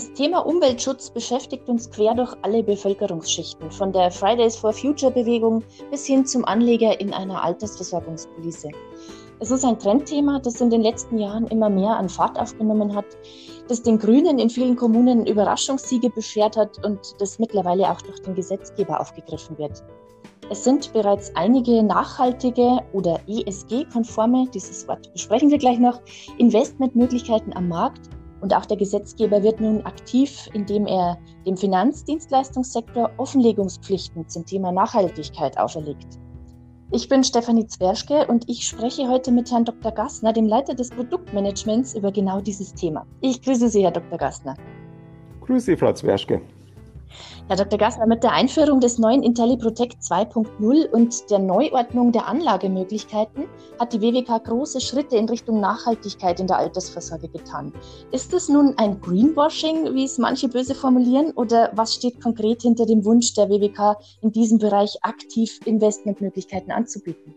Das Thema Umweltschutz beschäftigt uns quer durch alle Bevölkerungsschichten, von der Fridays for Future Bewegung bis hin zum Anleger in einer Altersversorgungspolice. Es ist ein Trendthema, das in den letzten Jahren immer mehr an Fahrt aufgenommen hat, das den Grünen in vielen Kommunen Überraschungssiege beschert hat und das mittlerweile auch durch den Gesetzgeber aufgegriffen wird. Es sind bereits einige nachhaltige oder ESG-konforme, dieses Wort besprechen wir gleich noch, Investmentmöglichkeiten am Markt und auch der Gesetzgeber wird nun aktiv, indem er dem Finanzdienstleistungssektor Offenlegungspflichten zum Thema Nachhaltigkeit auferlegt. Ich bin Stefanie Zwerschke und ich spreche heute mit Herrn Dr. Gassner, dem Leiter des Produktmanagements, über genau dieses Thema. Ich grüße Sie, Herr Dr. Gassner. Grüße Sie, Frau Zwerschke. Herr Dr. Gassner, mit der Einführung des neuen IntelliProtect 2.0 und der Neuordnung der Anlagemöglichkeiten hat die WWK große Schritte in Richtung Nachhaltigkeit in der Altersvorsorge getan. Ist es nun ein Greenwashing, wie es manche böse formulieren, oder was steht konkret hinter dem Wunsch der WWK, in diesem Bereich aktiv Investmentmöglichkeiten anzubieten?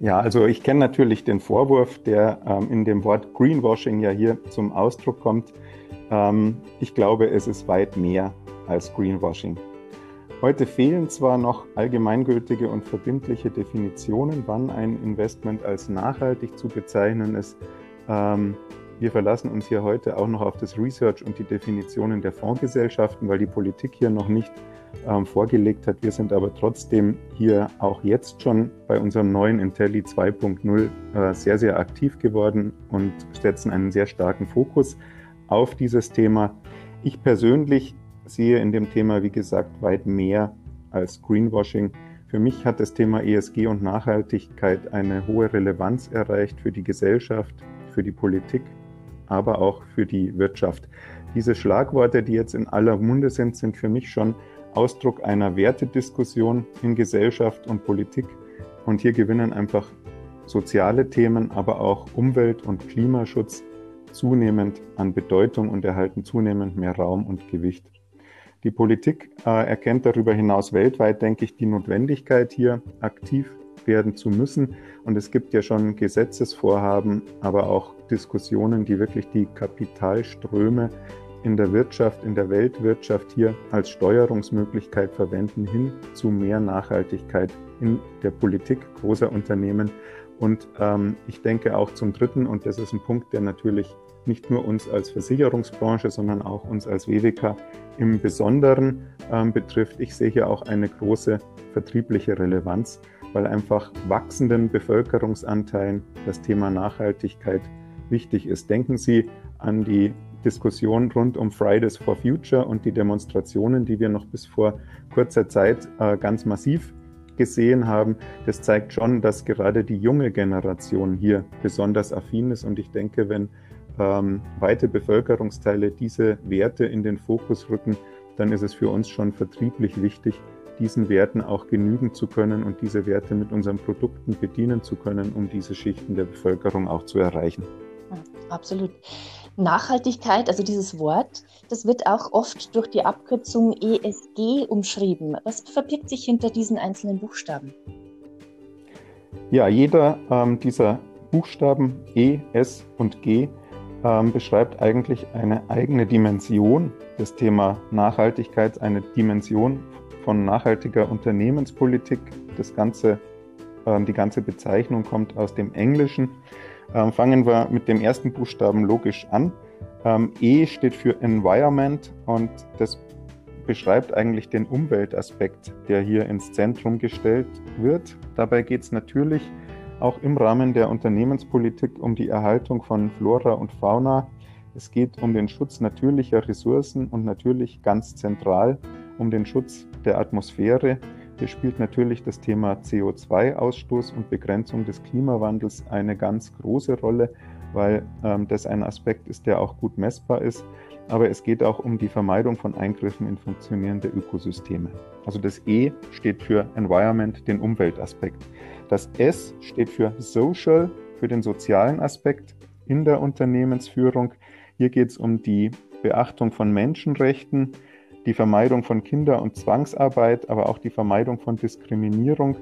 Ja, also ich kenne natürlich den Vorwurf, der ähm, in dem Wort Greenwashing ja hier zum Ausdruck kommt. Ähm, ich glaube, es ist weit mehr als Greenwashing. Heute fehlen zwar noch allgemeingültige und verbindliche Definitionen, wann ein Investment als nachhaltig zu bezeichnen ist. Ähm, wir verlassen uns hier heute auch noch auf das Research und die Definitionen der Fondsgesellschaften, weil die Politik hier noch nicht ähm, vorgelegt hat. Wir sind aber trotzdem hier auch jetzt schon bei unserem neuen Intelli 2.0 äh, sehr, sehr aktiv geworden und setzen einen sehr starken Fokus auf dieses Thema. Ich persönlich sehe in dem Thema, wie gesagt, weit mehr als Greenwashing. Für mich hat das Thema ESG und Nachhaltigkeit eine hohe Relevanz erreicht für die Gesellschaft, für die Politik, aber auch für die Wirtschaft. Diese Schlagworte, die jetzt in aller Munde sind, sind für mich schon Ausdruck einer Wertediskussion in Gesellschaft und Politik. Und hier gewinnen einfach soziale Themen, aber auch Umwelt- und Klimaschutz zunehmend an Bedeutung und erhalten zunehmend mehr Raum und Gewicht. Die Politik äh, erkennt darüber hinaus weltweit, denke ich, die Notwendigkeit, hier aktiv werden zu müssen. Und es gibt ja schon Gesetzesvorhaben, aber auch Diskussionen, die wirklich die Kapitalströme in der Wirtschaft, in der Weltwirtschaft hier als Steuerungsmöglichkeit verwenden, hin zu mehr Nachhaltigkeit in der Politik großer Unternehmen und ähm, ich denke auch zum Dritten, und das ist ein Punkt, der natürlich nicht nur uns als Versicherungsbranche, sondern auch uns als WWK im Besonderen ähm, betrifft. Ich sehe hier auch eine große vertriebliche Relevanz, weil einfach wachsenden Bevölkerungsanteilen das Thema Nachhaltigkeit wichtig ist. Denken Sie an die Diskussion rund um Fridays for Future und die Demonstrationen, die wir noch bis vor kurzer Zeit äh, ganz massiv gesehen haben, das zeigt schon, dass gerade die junge Generation hier besonders affin ist. Und ich denke, wenn ähm, weite Bevölkerungsteile diese Werte in den Fokus rücken, dann ist es für uns schon vertrieblich wichtig, diesen Werten auch genügen zu können und diese Werte mit unseren Produkten bedienen zu können, um diese Schichten der Bevölkerung auch zu erreichen. Absolut. Nachhaltigkeit, also dieses Wort, das wird auch oft durch die Abkürzung ESG umschrieben. Was verbirgt sich hinter diesen einzelnen Buchstaben? Ja, jeder ähm, dieser Buchstaben E, S und G ähm, beschreibt eigentlich eine eigene Dimension des Thema Nachhaltigkeit, eine Dimension von nachhaltiger Unternehmenspolitik. Das ganze, ähm, die ganze Bezeichnung kommt aus dem Englischen. Ähm, fangen wir mit dem ersten Buchstaben logisch an. Ähm, e steht für Environment und das beschreibt eigentlich den Umweltaspekt, der hier ins Zentrum gestellt wird. Dabei geht es natürlich auch im Rahmen der Unternehmenspolitik um die Erhaltung von Flora und Fauna. Es geht um den Schutz natürlicher Ressourcen und natürlich ganz zentral um den Schutz der Atmosphäre hier spielt natürlich das Thema CO2-Ausstoß und Begrenzung des Klimawandels eine ganz große Rolle, weil ähm, das ein Aspekt ist, der auch gut messbar ist. Aber es geht auch um die Vermeidung von Eingriffen in funktionierende Ökosysteme. Also das E steht für Environment, den Umweltaspekt. Das S steht für Social, für den sozialen Aspekt in der Unternehmensführung. Hier geht es um die Beachtung von Menschenrechten, die Vermeidung von Kinder- und Zwangsarbeit, aber auch die Vermeidung von Diskriminierung.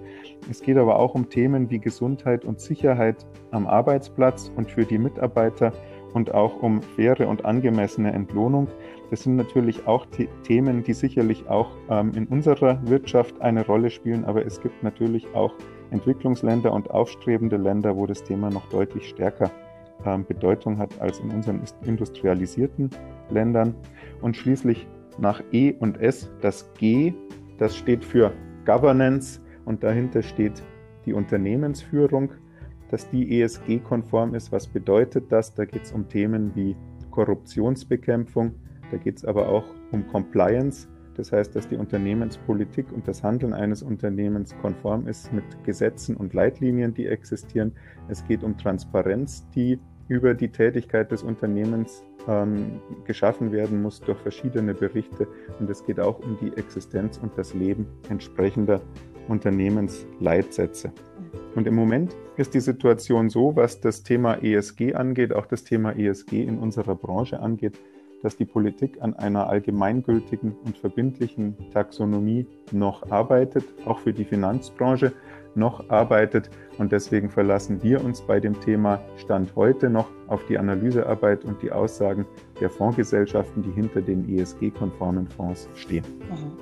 Es geht aber auch um Themen wie Gesundheit und Sicherheit am Arbeitsplatz und für die Mitarbeiter und auch um faire und angemessene Entlohnung. Das sind natürlich auch Themen, die sicherlich auch ähm, in unserer Wirtschaft eine Rolle spielen, aber es gibt natürlich auch Entwicklungsländer und aufstrebende Länder, wo das Thema noch deutlich stärker ähm, Bedeutung hat als in unseren industrialisierten Ländern. Und schließlich nach E und S das G, das steht für Governance und dahinter steht die Unternehmensführung, dass die ESG-konform ist. Was bedeutet das? Da geht es um Themen wie Korruptionsbekämpfung, da geht es aber auch um Compliance. Das heißt, dass die Unternehmenspolitik und das Handeln eines Unternehmens konform ist mit Gesetzen und Leitlinien, die existieren. Es geht um Transparenz, die über die Tätigkeit des Unternehmens ähm, geschaffen werden muss durch verschiedene Berichte. Und es geht auch um die Existenz und das Leben entsprechender Unternehmensleitsätze. Und im Moment ist die Situation so, was das Thema ESG angeht, auch das Thema ESG in unserer Branche angeht, dass die Politik an einer allgemeingültigen und verbindlichen Taxonomie noch arbeitet, auch für die Finanzbranche noch arbeitet. Und deswegen verlassen wir uns bei dem Thema Stand heute noch auf die Analysearbeit und die Aussagen der Fondsgesellschaften, die hinter den ESG-konformen Fonds stehen. Mhm.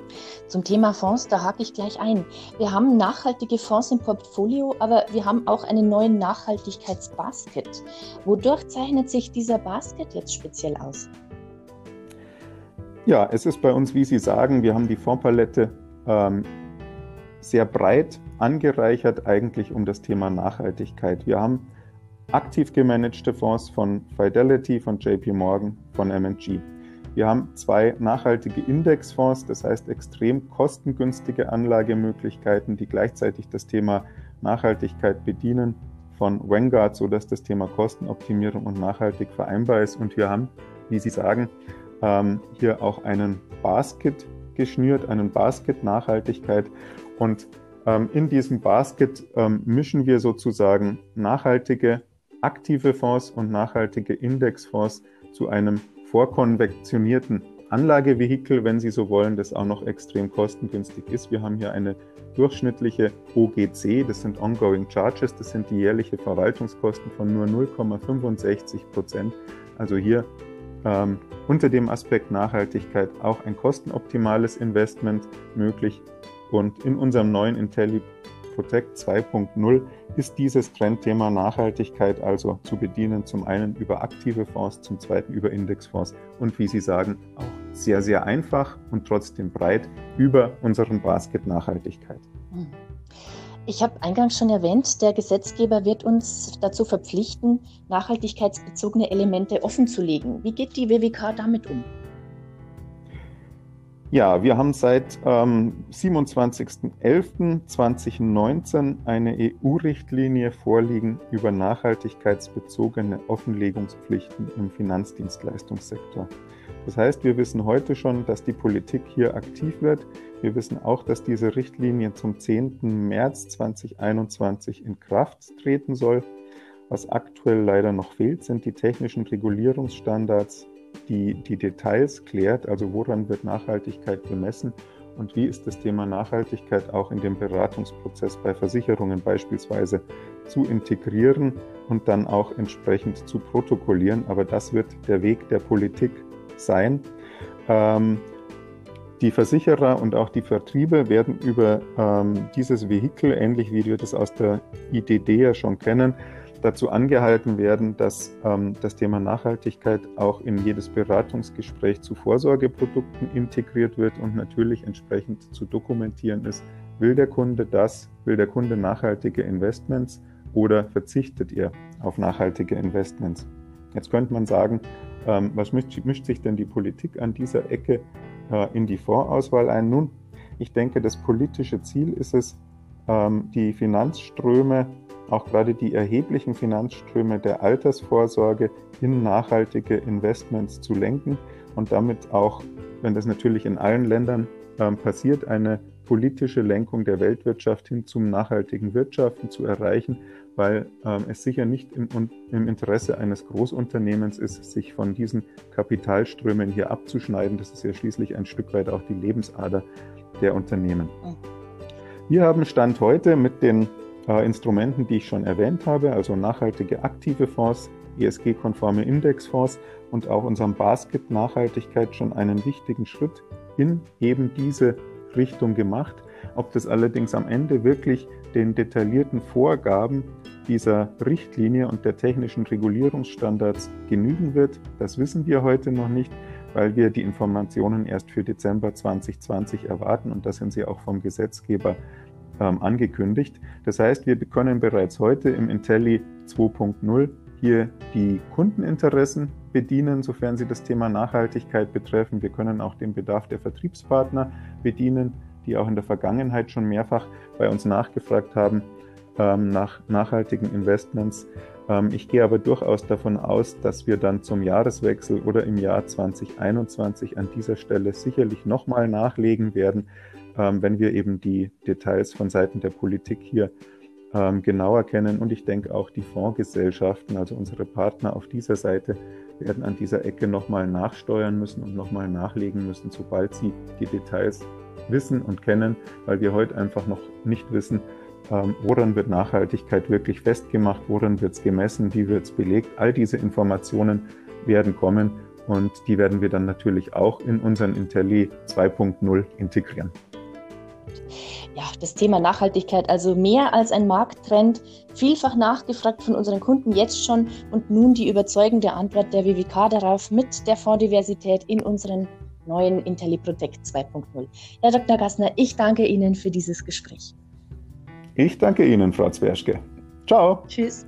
Zum Thema Fonds, da hake ich gleich ein. Wir haben nachhaltige Fonds im Portfolio, aber wir haben auch einen neuen Nachhaltigkeitsbasket. Wodurch zeichnet sich dieser Basket jetzt speziell aus? Ja, es ist bei uns, wie Sie sagen, wir haben die Fondspalette ähm, sehr breit angereichert eigentlich um das Thema Nachhaltigkeit. Wir haben aktiv gemanagte Fonds von Fidelity, von JP Morgan, von MG. Wir haben zwei nachhaltige Indexfonds, das heißt extrem kostengünstige Anlagemöglichkeiten, die gleichzeitig das Thema Nachhaltigkeit bedienen, von Vanguard, sodass das Thema Kostenoptimierung und nachhaltig vereinbar ist. Und wir haben, wie Sie sagen, ähm, hier auch einen Basket geschnürt, einen Basket Nachhaltigkeit. Und ähm, in diesem Basket ähm, mischen wir sozusagen nachhaltige aktive Fonds und nachhaltige Indexfonds zu einem vorkonvektionierten Anlagevehikel, wenn Sie so wollen, das auch noch extrem kostengünstig ist. Wir haben hier eine durchschnittliche OGC, das sind Ongoing Charges, das sind die jährliche Verwaltungskosten von nur 0,65 Prozent. Also hier ähm, unter dem Aspekt Nachhaltigkeit auch ein kostenoptimales Investment möglich. Und in unserem neuen IntelliProtect 2.0 ist dieses Trendthema Nachhaltigkeit also zu bedienen, zum einen über aktive Fonds, zum zweiten über Indexfonds und wie Sie sagen, auch sehr, sehr einfach und trotzdem breit über unseren Basket Nachhaltigkeit. Mhm. Ich habe eingangs schon erwähnt, der Gesetzgeber wird uns dazu verpflichten, nachhaltigkeitsbezogene Elemente offenzulegen. Wie geht die WWK damit um? Ja, wir haben seit ähm, 27.11.2019 eine EU-Richtlinie vorliegen über nachhaltigkeitsbezogene Offenlegungspflichten im Finanzdienstleistungssektor. Das heißt, wir wissen heute schon, dass die Politik hier aktiv wird. Wir wissen auch, dass diese Richtlinie zum 10. März 2021 in Kraft treten soll. Was aktuell leider noch fehlt, sind die technischen Regulierungsstandards, die die Details klärt, also woran wird Nachhaltigkeit bemessen und wie ist das Thema Nachhaltigkeit auch in dem Beratungsprozess bei Versicherungen beispielsweise zu integrieren und dann auch entsprechend zu protokollieren. Aber das wird der Weg der Politik sein. Ähm, die Versicherer und auch die Vertriebe werden über ähm, dieses Vehikel, ähnlich wie wir das aus der IDD ja schon kennen, dazu angehalten werden, dass ähm, das Thema Nachhaltigkeit auch in jedes Beratungsgespräch zu Vorsorgeprodukten integriert wird und natürlich entsprechend zu dokumentieren ist, will der Kunde das, will der Kunde nachhaltige Investments oder verzichtet er auf nachhaltige Investments. Jetzt könnte man sagen, ähm, was mischt, mischt, sich denn die Politik an dieser Ecke äh, in die Fondsauswahl ein? Nun, ich denke, das politische Ziel ist es, ähm, die Finanzströme, auch gerade die erheblichen Finanzströme der Altersvorsorge in nachhaltige Investments zu lenken und damit auch, wenn das natürlich in allen Ländern ähm, passiert, eine politische Lenkung der Weltwirtschaft hin zum nachhaltigen Wirtschaften zu erreichen weil ähm, es sicher nicht im, im, Interesse eines Großunternehmens ist, sich von diesen Kapitalströmen hier abzuschneiden. Das ist ja schließlich ein Stück weit auch die Lebensader der Unternehmen. Mhm. Wir haben Stand heute mit den äh, Instrumenten, die ich schon erwähnt habe, also nachhaltige aktive Fonds, ESG-konforme Indexfonds und auch unserem Basket Nachhaltigkeit schon einen wichtigen Schritt in eben diese Richtung gemacht. Ob das allerdings am Ende wirklich den detaillierten Vorgaben dieser Richtlinie und der technischen Regulierungsstandards genügen wird, das wissen wir heute noch nicht, weil wir die Informationen erst für Dezember 2020 erwarten und da sind sie auch vom Gesetzgeber ähm, angekündigt. Das heißt, wir können bereits heute im Intelli 2.0 hier die Kundeninteressen bedienen, sofern sie das Thema Nachhaltigkeit betreffen. Wir können auch den Bedarf der Vertriebspartner bedienen, die auch in der Vergangenheit schon mehrfach bei uns nachgefragt haben ähm, nach nachhaltigen Investments. Ähm, ich gehe aber durchaus davon aus, dass wir dann zum Jahreswechsel oder im Jahr 2021 an dieser Stelle sicherlich nochmal nachlegen werden, ähm, wenn wir eben die Details von Seiten der Politik hier ähm, genauer kennen. Und ich denke auch die Fondsgesellschaften, also unsere Partner auf dieser Seite, werden an dieser Ecke nochmal nachsteuern müssen und nochmal nachlegen müssen, sobald sie die Details wissen und kennen, weil wir heute einfach noch nicht wissen, ähm, woran wird Nachhaltigkeit wirklich festgemacht, woran wird es gemessen, wie wird es belegt. All diese Informationen werden kommen und die werden wir dann natürlich auch in unseren Intelli 2.0 integrieren ja, das Thema Nachhaltigkeit, also mehr als ein Markttrend, vielfach nachgefragt von unseren Kunden jetzt schon und nun die überzeugende Antwort der WWK darauf mit der Fonddiversität in unseren neuen IntelliProtect 2.0. Herr Dr. Gassner, ich danke Ihnen für dieses Gespräch. Ich danke Ihnen, Frau Zwerschke. Ciao. Tschüss.